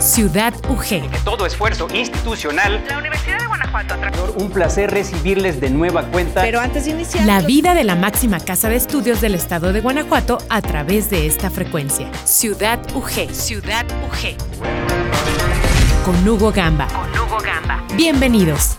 Ciudad UG. De todo esfuerzo institucional. La Universidad de Guanajuato. Un placer recibirles de nueva cuenta. Pero antes de iniciar. La vida de la máxima casa de estudios del estado de Guanajuato a través de esta frecuencia. Ciudad UG. Ciudad UG. Con Hugo Gamba. Con Hugo Gamba. Bienvenidos.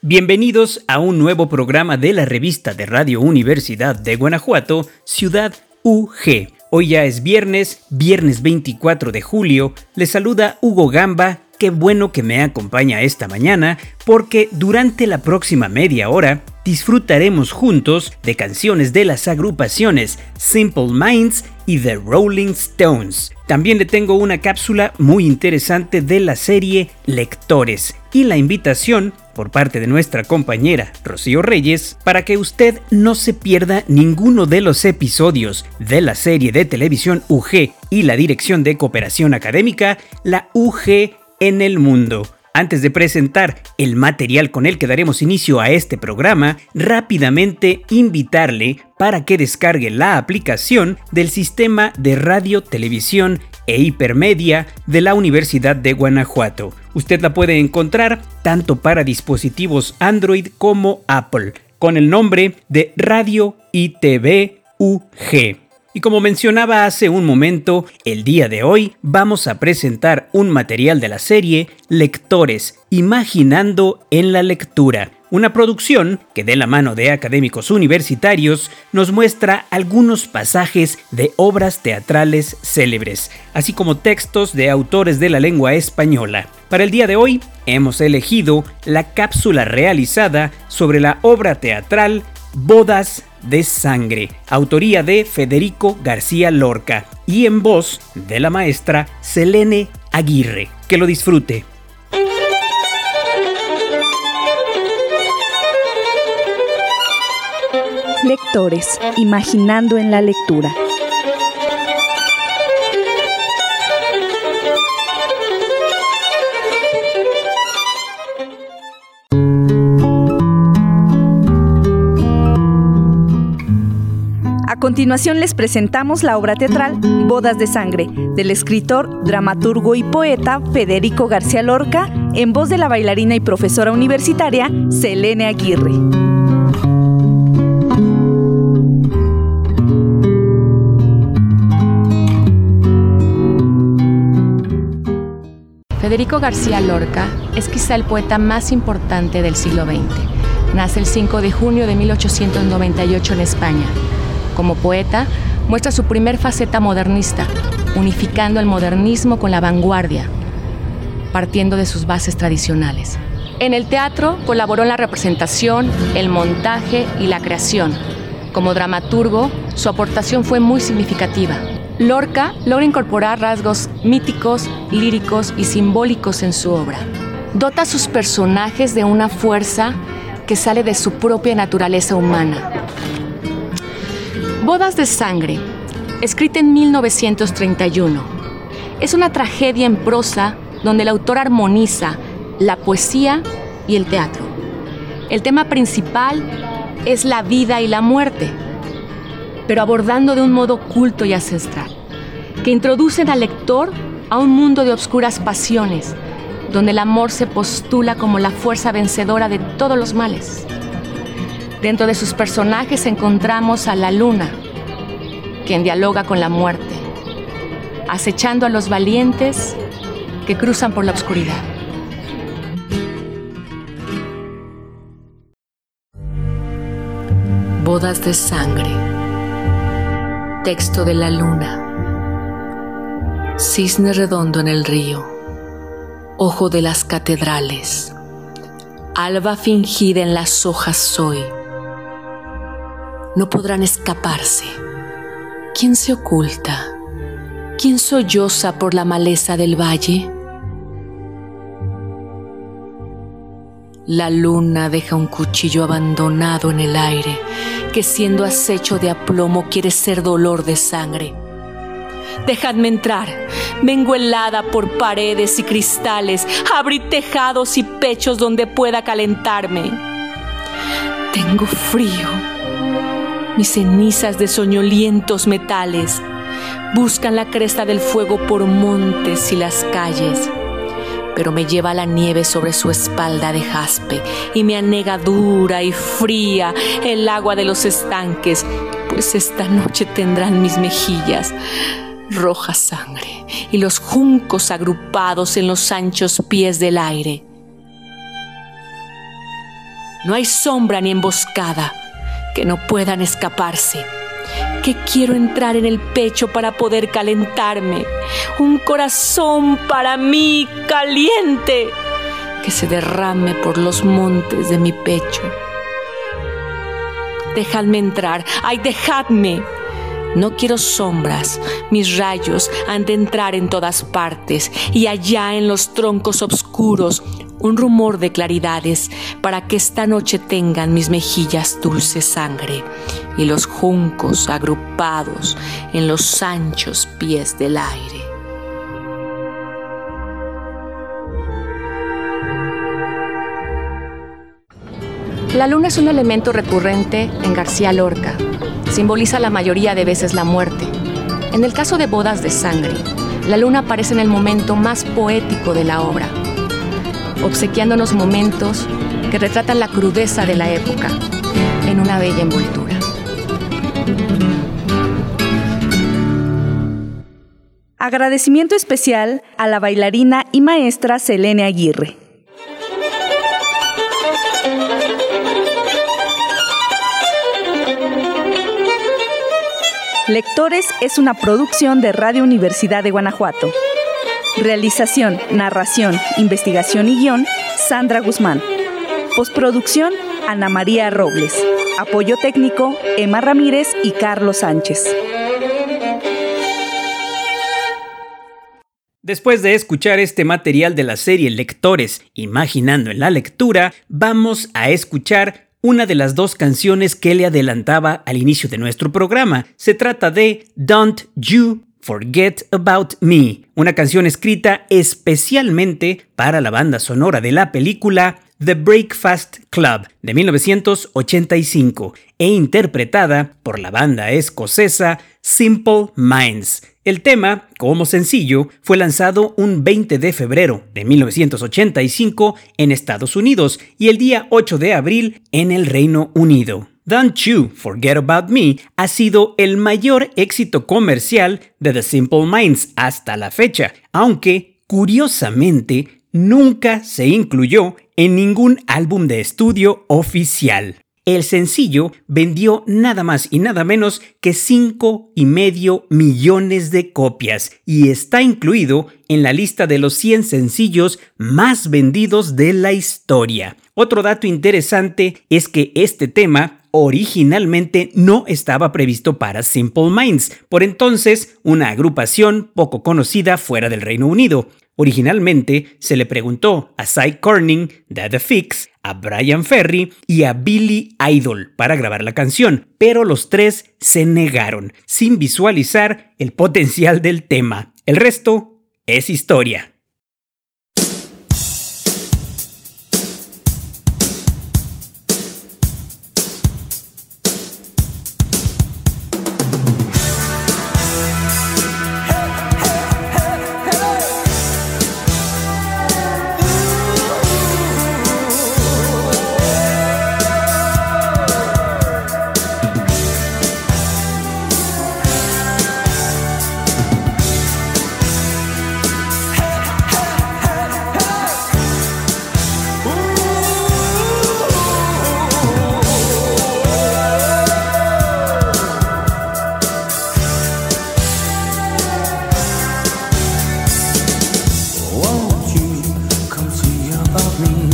Bienvenidos a un nuevo programa de la revista de Radio Universidad de Guanajuato, Ciudad UG. Hoy ya es viernes, viernes 24 de julio. Les saluda Hugo Gamba. Qué bueno que me acompaña esta mañana porque durante la próxima media hora disfrutaremos juntos de canciones de las agrupaciones Simple Minds y The Rolling Stones. También le tengo una cápsula muy interesante de la serie Lectores y la invitación por parte de nuestra compañera Rocío Reyes para que usted no se pierda ninguno de los episodios de la serie de televisión UG y la Dirección de Cooperación Académica, la UG en el mundo. Antes de presentar el material con el que daremos inicio a este programa, rápidamente invitarle para que descargue la aplicación del sistema de radio, televisión e hipermedia de la Universidad de Guanajuato. Usted la puede encontrar tanto para dispositivos Android como Apple, con el nombre de Radio ITV UG. Y como mencionaba hace un momento, el día de hoy vamos a presentar un material de la serie Lectores, Imaginando en la Lectura, una producción que de la mano de académicos universitarios nos muestra algunos pasajes de obras teatrales célebres, así como textos de autores de la lengua española. Para el día de hoy hemos elegido la cápsula realizada sobre la obra teatral Bodas de Sangre, autoría de Federico García Lorca y en voz de la maestra Selene Aguirre. Que lo disfrute. Lectores, imaginando en la lectura. A continuación les presentamos la obra teatral Bodas de Sangre, del escritor, dramaturgo y poeta Federico García Lorca, en voz de la bailarina y profesora universitaria Selene Aguirre. Federico García Lorca es quizá el poeta más importante del siglo XX. Nace el 5 de junio de 1898 en España. Como poeta, muestra su primer faceta modernista, unificando el modernismo con la vanguardia, partiendo de sus bases tradicionales. En el teatro colaboró en la representación, el montaje y la creación. Como dramaturgo, su aportación fue muy significativa. Lorca logra incorporar rasgos míticos, líricos y simbólicos en su obra. Dota a sus personajes de una fuerza que sale de su propia naturaleza humana. Bodas de Sangre, escrita en 1931, es una tragedia en prosa donde el autor armoniza la poesía y el teatro. El tema principal es la vida y la muerte, pero abordando de un modo culto y ancestral, que introducen al lector a un mundo de obscuras pasiones, donde el amor se postula como la fuerza vencedora de todos los males. Dentro de sus personajes encontramos a la luna, quien dialoga con la muerte, acechando a los valientes que cruzan por la oscuridad. Bodas de sangre. Texto de la luna. Cisne redondo en el río. Ojo de las catedrales. Alba fingida en las hojas soy. No podrán escaparse. ¿Quién se oculta? ¿Quién solloza por la maleza del valle? La luna deja un cuchillo abandonado en el aire, que siendo acecho de aplomo quiere ser dolor de sangre. Dejadme entrar, vengo helada por paredes y cristales, abrid tejados y pechos donde pueda calentarme. Tengo frío, mis cenizas de soñolientos metales, buscan la cresta del fuego por montes y las calles pero me lleva la nieve sobre su espalda de jaspe y me anega dura y fría el agua de los estanques, pues esta noche tendrán mis mejillas roja sangre y los juncos agrupados en los anchos pies del aire. No hay sombra ni emboscada que no puedan escaparse que quiero entrar en el pecho para poder calentarme. Un corazón para mí caliente que se derrame por los montes de mi pecho. Dejadme entrar, ay, dejadme. No quiero sombras, mis rayos han de entrar en todas partes y allá en los troncos oscuros un rumor de claridades para que esta noche tengan mis mejillas dulce sangre y los juncos agrupados en los anchos pies del aire. La luna es un elemento recurrente en García Lorca. Simboliza la mayoría de veces la muerte. En el caso de Bodas de Sangre, la luna aparece en el momento más poético de la obra, obsequiándonos momentos que retratan la crudeza de la época en una bella envoltura. Agradecimiento especial a la bailarina y maestra Selene Aguirre. Lectores es una producción de Radio Universidad de Guanajuato. Realización, narración, investigación y guion, Sandra Guzmán. Postproducción, Ana María Robles. Apoyo técnico, Emma Ramírez y Carlos Sánchez. Después de escuchar este material de la serie Lectores Imaginando en la lectura, vamos a escuchar una de las dos canciones que le adelantaba al inicio de nuestro programa. Se trata de Don't You Forget About Me, una canción escrita especialmente para la banda sonora de la película The Breakfast Club de 1985 e interpretada por la banda escocesa Simple Minds. El tema, como sencillo, fue lanzado un 20 de febrero de 1985 en Estados Unidos y el día 8 de abril en el Reino Unido. Don't You Forget About Me ha sido el mayor éxito comercial de The Simple Minds hasta la fecha, aunque, curiosamente, nunca se incluyó en ningún álbum de estudio oficial. El sencillo vendió nada más y nada menos que 5 y medio millones de copias y está incluido en la lista de los 100 sencillos más vendidos de la historia. Otro dato interesante es que este tema originalmente no estaba previsto para Simple Minds, por entonces una agrupación poco conocida fuera del Reino Unido. Originalmente se le preguntó a Cy Corning The Fix, a Brian Ferry y a Billy Idol para grabar la canción, pero los tres se negaron, sin visualizar el potencial del tema. El resto es historia. me.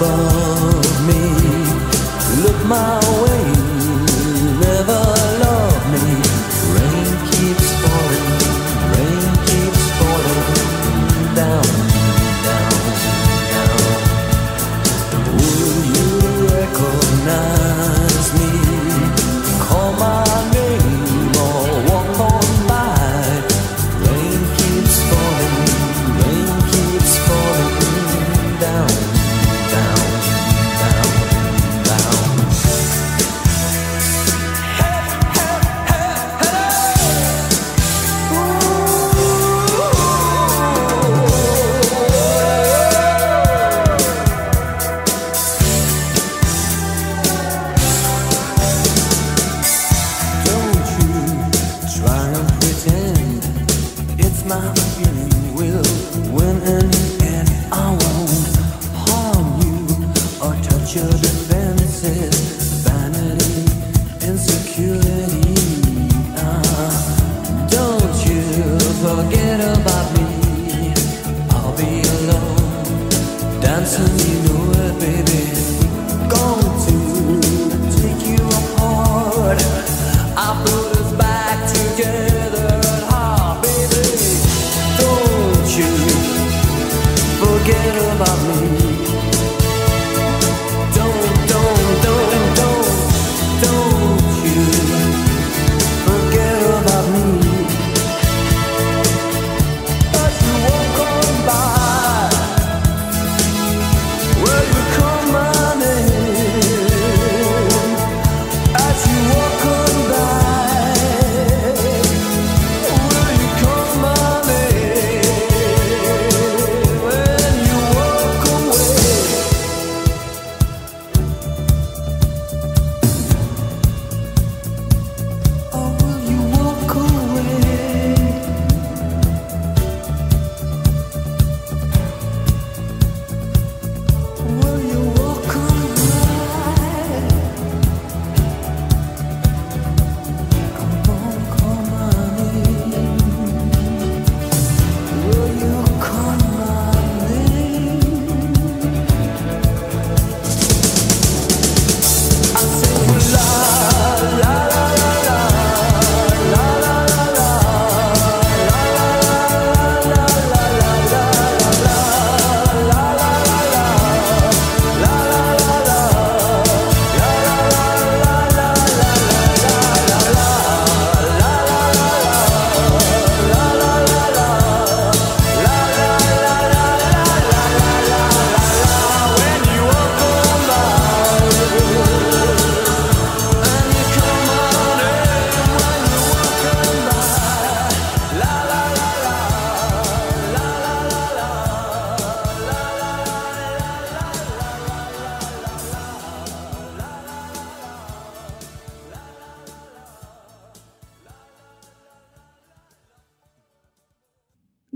above me. Look my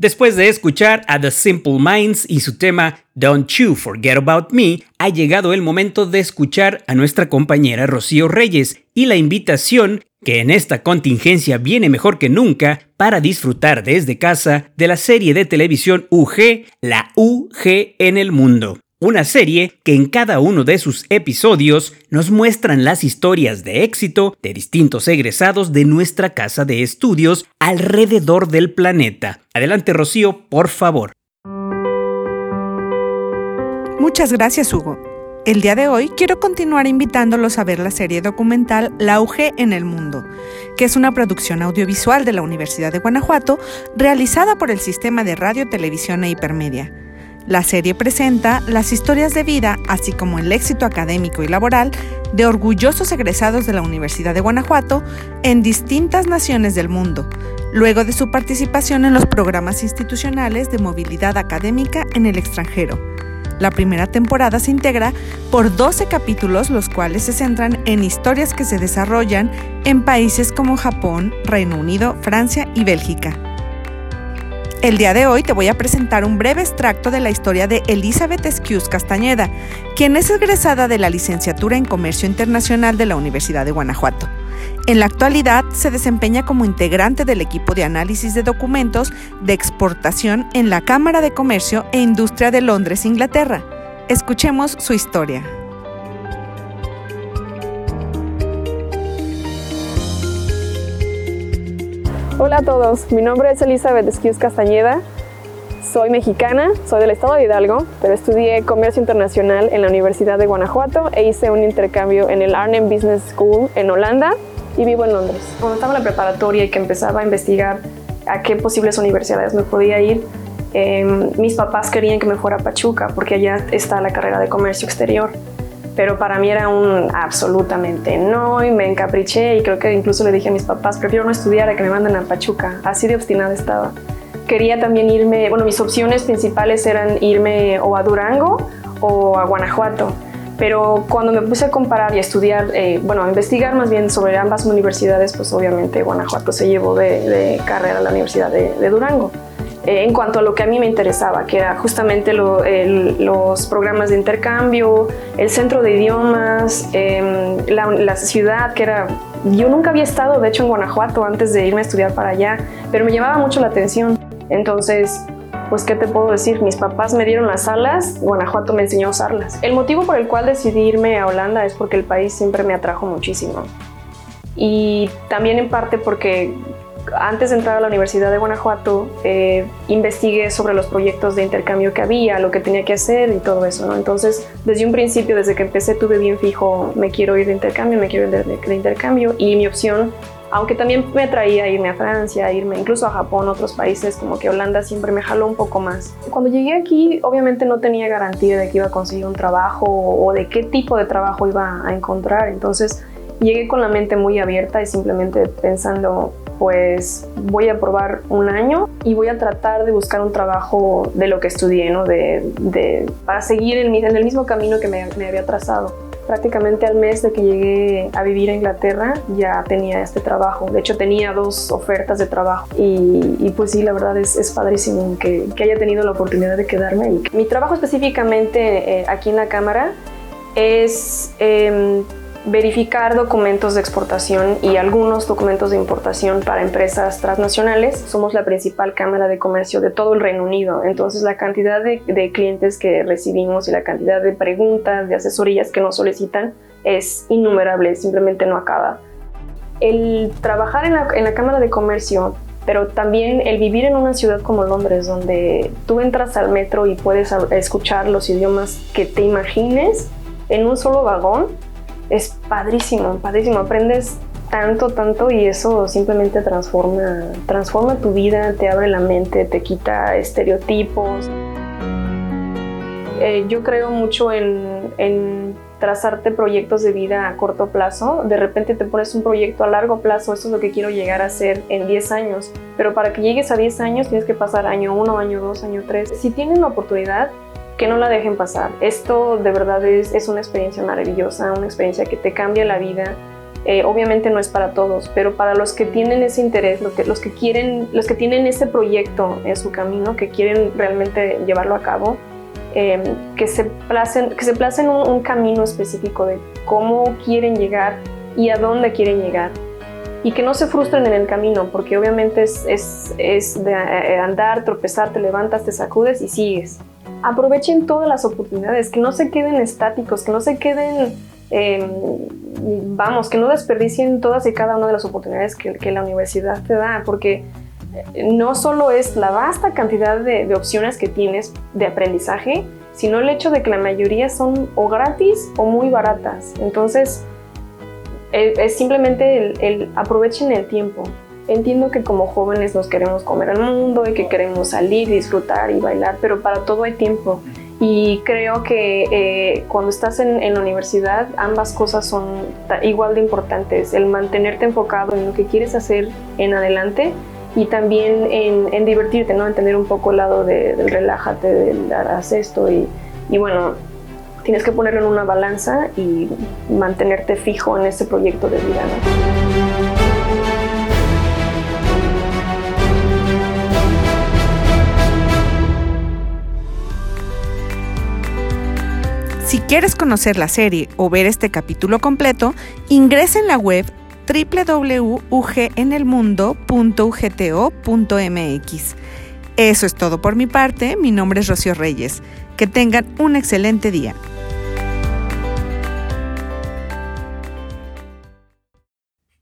Después de escuchar a The Simple Minds y su tema Don't You Forget About Me, ha llegado el momento de escuchar a nuestra compañera Rocío Reyes y la invitación que en esta contingencia viene mejor que nunca para disfrutar desde casa de la serie de televisión UG, la UG en el mundo una serie que en cada uno de sus episodios nos muestran las historias de éxito de distintos egresados de nuestra casa de estudios alrededor del planeta. Adelante Rocío, por favor. Muchas gracias Hugo. El día de hoy quiero continuar invitándolos a ver la serie documental La UG en el Mundo, que es una producción audiovisual de la Universidad de Guanajuato realizada por el Sistema de Radio, Televisión e Hipermedia. La serie presenta las historias de vida, así como el éxito académico y laboral de orgullosos egresados de la Universidad de Guanajuato en distintas naciones del mundo, luego de su participación en los programas institucionales de movilidad académica en el extranjero. La primera temporada se integra por 12 capítulos, los cuales se centran en historias que se desarrollan en países como Japón, Reino Unido, Francia y Bélgica. El día de hoy te voy a presentar un breve extracto de la historia de Elizabeth Esquius Castañeda, quien es egresada de la licenciatura en Comercio Internacional de la Universidad de Guanajuato. En la actualidad se desempeña como integrante del equipo de análisis de documentos de exportación en la Cámara de Comercio e Industria de Londres, Inglaterra. Escuchemos su historia. Hola a todos, mi nombre es Elizabeth Esquius Castañeda, soy mexicana, soy del estado de Hidalgo, pero estudié comercio internacional en la Universidad de Guanajuato e hice un intercambio en el Arnhem Business School en Holanda y vivo en Londres. Cuando estaba en la preparatoria y que empezaba a investigar a qué posibles universidades me podía ir, eh, mis papás querían que me fuera a Pachuca porque allá está la carrera de comercio exterior. Pero para mí era un absolutamente no y me encapriché y creo que incluso le dije a mis papás, prefiero no estudiar a que me manden a Pachuca. Así de obstinada estaba. Quería también irme, bueno, mis opciones principales eran irme o a Durango o a Guanajuato pero cuando me puse a comparar y a estudiar, eh, bueno, a investigar más bien sobre ambas universidades, pues obviamente Guanajuato se llevó de, carrera a la Universidad de, Durango. En cuanto a lo que a mí me interesaba, que era justamente los programas de intercambio, el centro de idiomas, em, la, la ciudad, que era yo nunca había estado, de hecho, en Guanajuato antes de irme a estudiar para allá, pero me llamaba mucho la atención. Entonces, pues qué te puedo decir, mis papás me dieron las alas, Guanajuato me enseñó a usarlas. El motivo por el cual decidí irme a Holanda es porque el país siempre me atrajo muchísimo. Y también en parte porque antes de entrar a la Universidad de Guanajuato, eh, investigué sobre los proyectos de intercambio que había, lo que tenía que hacer y todo eso, ¿no? Entonces, desde un principio, desde que empecé, tuve bien fijo, me quiero ir de intercambio, me quiero ir de intercambio, y mi opción aunque también me atraía irme a Francia, irme incluso a Japón, otros países, como que Holanda siempre me jaló un poco más. Cuando llegué aquí, obviamente no tenía garantía de que iba a conseguir un trabajo o de qué tipo de trabajo iba a encontrar, entonces llegué con la mente muy abierta y simplemente pensando, pues voy a probar un año y voy a tratar de buscar un trabajo de lo que estudié, ¿no? De, para seguir en, el mismo camino que me, había trazado prácticamente al mes de que llegué a vivir a Inglaterra ya tenía este trabajo. De hecho tenía dos ofertas de trabajo y, pues sí, la verdad es, es padrísimo que, que, haya tenido la oportunidad de quedarme. Mi trabajo específicamente eh, aquí en la cámara es... Eh, verificar documentos de exportación y algunos documentos de importación para empresas transnacionales. Somos la principal cámara de comercio de todo el Reino Unido, entonces la cantidad de, clientes que recibimos y la cantidad de preguntas, de asesorías que nos solicitan es innumerable, simplemente no acaba. El trabajar en la, Cámara de Comercio pero también el vivir en una ciudad como Londres, donde tú entras al metro y puedes escuchar los idiomas que te imagines en un solo vagón, es padrísimo, padrísimo. Aprendes tanto, tanto y eso simplemente transforma, transforma tu vida, te abre la mente, te quita estereotipos. Eh, yo creo mucho en, en, trazarte proyectos de vida a corto plazo. De repente te pones un proyecto a largo plazo, eso es lo que quiero llegar a hacer en 10 años. Pero para que llegues a 10 años tienes que pasar año 1, año 2, año 3. Si tienen la oportunidad, que no la dejen pasar. Esto de verdad es, es una experiencia maravillosa, una experiencia que te cambia la vida. Eh, obviamente no es para todos, pero para los que tienen ese interés, los que, los que quieren, los que tienen ese proyecto en su camino, que quieren realmente llevarlo a cabo, eh, que se placen, que se placen un, camino específico de cómo quieren llegar y a dónde quieren llegar. Y que no se frustren en el camino, porque obviamente es, es, es de eh, andar, tropezar, te levantas, te sacudes y sigues aprovechen todas las oportunidades, que no se queden estáticos, que no se queden, em, vamos, que no desperdicien todas y cada una de las oportunidades que, la universidad te da, porque eh, no solo es la vasta cantidad de, opciones que tienes de aprendizaje, sino el hecho de que la mayoría son o gratis o muy baratas. Entonces, eh, es simplemente el aprovechen el tiempo. Entiendo que como jóvenes nos queremos comer el mundo y que queremos salir, disfrutar y bailar, pero para todo hay tiempo. Y creo que eh, cuando estás en, la universidad, ambas cosas son igual de importantes. El mantenerte enfocado en lo que quieres hacer en adelante y también en, divertirte, ¿no? En tener un poco el lado del relájate, del haz esto y, y bueno, tienes que ponerlo en una balanza y mantenerte fijo en ese proyecto de vida, ¿no? Si quieres conocer la serie o ver este capítulo completo, ingresa en la web www.ugenelmundo.ugto.mx. Eso es todo por mi parte, mi nombre es Rocío Reyes. Que tengan un excelente día.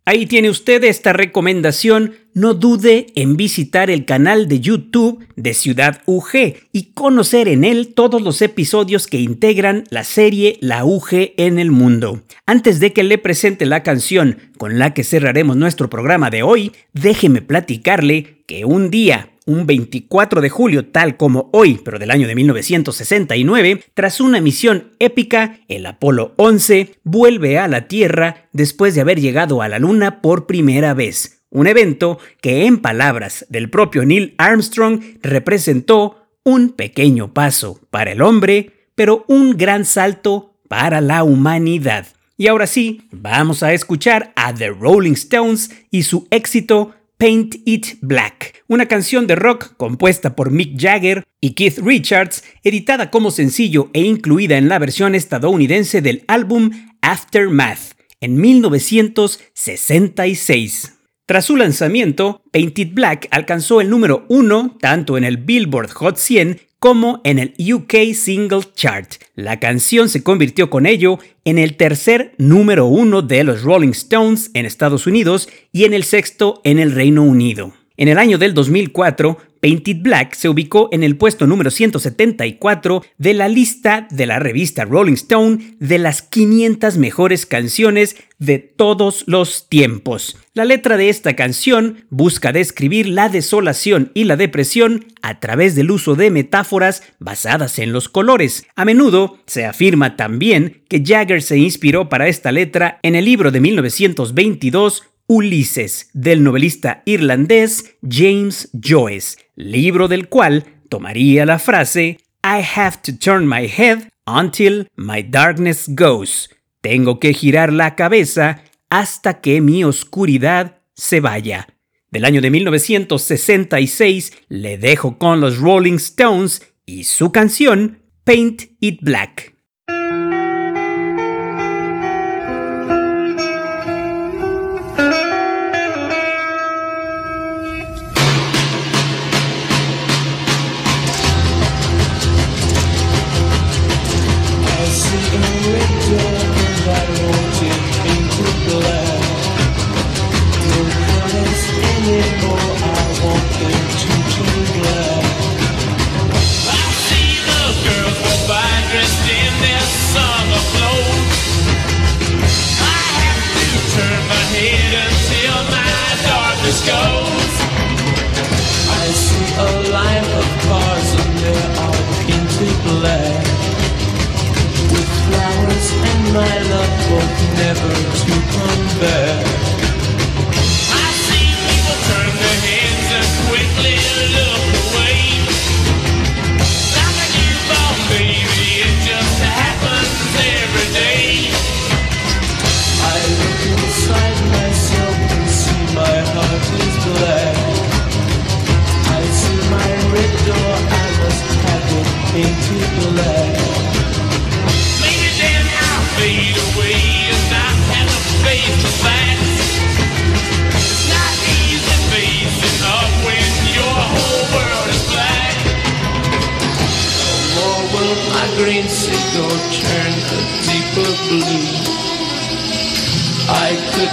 Ahí tiene usted esta recomendación. No dude en visitar el canal de YouTube de Ciudad UG y conocer en él todos los episodios que integran la serie La UG en el mundo. Antes de que le presente la canción con la que cerraremos nuestro programa de hoy, déjeme platicarle que un día un 24 de julio, tal como hoy, pero del año de 1969, tras una misión épica, el Apolo 11 vuelve a la Tierra después de haber llegado a la Luna por primera vez. Un evento que, en palabras del propio Neil Armstrong, representó un pequeño paso para el hombre, pero un gran salto para la humanidad. Y ahora sí, vamos a escuchar a The Rolling Stones y su éxito Paint It Black, una canción de rock compuesta por Mick Jagger y Keith Richards, editada como sencillo e incluida en la versión estadounidense del álbum Aftermath en 1966. Tras su lanzamiento, Paint It Black alcanzó el número 1 tanto en el Billboard Hot 100 como en el UK Single Chart. La canción se convirtió con ello en el tercer número uno de los Rolling Stones en Estados Unidos y en el sexto en el Reino Unido. En el año del 2004, Painted Black se ubicó en el puesto número 174 de la lista de la revista Rolling Stone de las 500 mejores canciones de todos los tiempos. La letra de esta canción busca describir la desolación y la depresión a través del uso de metáforas basadas en los colores. A menudo se afirma también que Jagger se inspiró para esta letra en el libro de 1922 Ulises del novelista irlandés James Joyce, libro del cual tomaría la frase I have to turn my head until my darkness goes. Tengo que girar la cabeza hasta que mi oscuridad se vaya. Del año de 1966 le dejo con los Rolling Stones y su canción Paint It Black.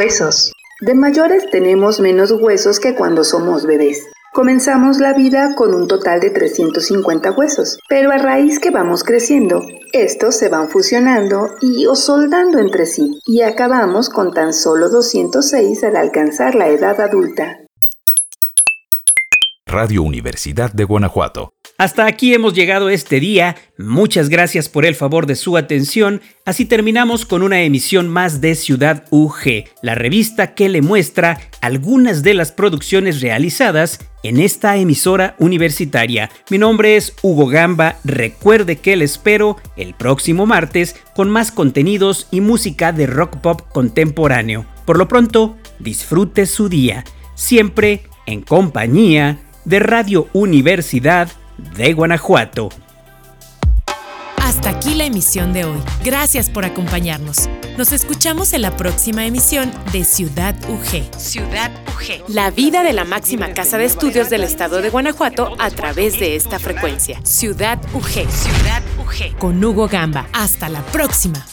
Huesos. De mayores tenemos menos huesos que cuando somos bebés. Comenzamos la vida con un total de 350 huesos, pero a raíz que vamos creciendo, estos se van fusionando y o soldando entre sí, y acabamos con tan solo 206 al alcanzar la edad adulta. Radio Universidad de Guanajuato. Hasta aquí hemos llegado este día. Muchas gracias por el favor de su atención. Así terminamos con una emisión más de Ciudad UG, la revista que le muestra algunas de las producciones realizadas en esta emisora universitaria. Mi nombre es Hugo Gamba. Recuerde que le espero el próximo martes con más contenidos y música de rock pop contemporáneo. Por lo pronto, disfrute su día, siempre en compañía de Radio Universidad de Guanajuato. Hasta aquí la emisión de hoy. Gracias por acompañarnos. Nos escuchamos en la próxima emisión de Ciudad UG. Ciudad UG. La vida de la máxima casa de estudios del estado de Guanajuato a través de esta frecuencia. Ciudad UG. Ciudad UG. Con Hugo Gamba. Hasta la próxima.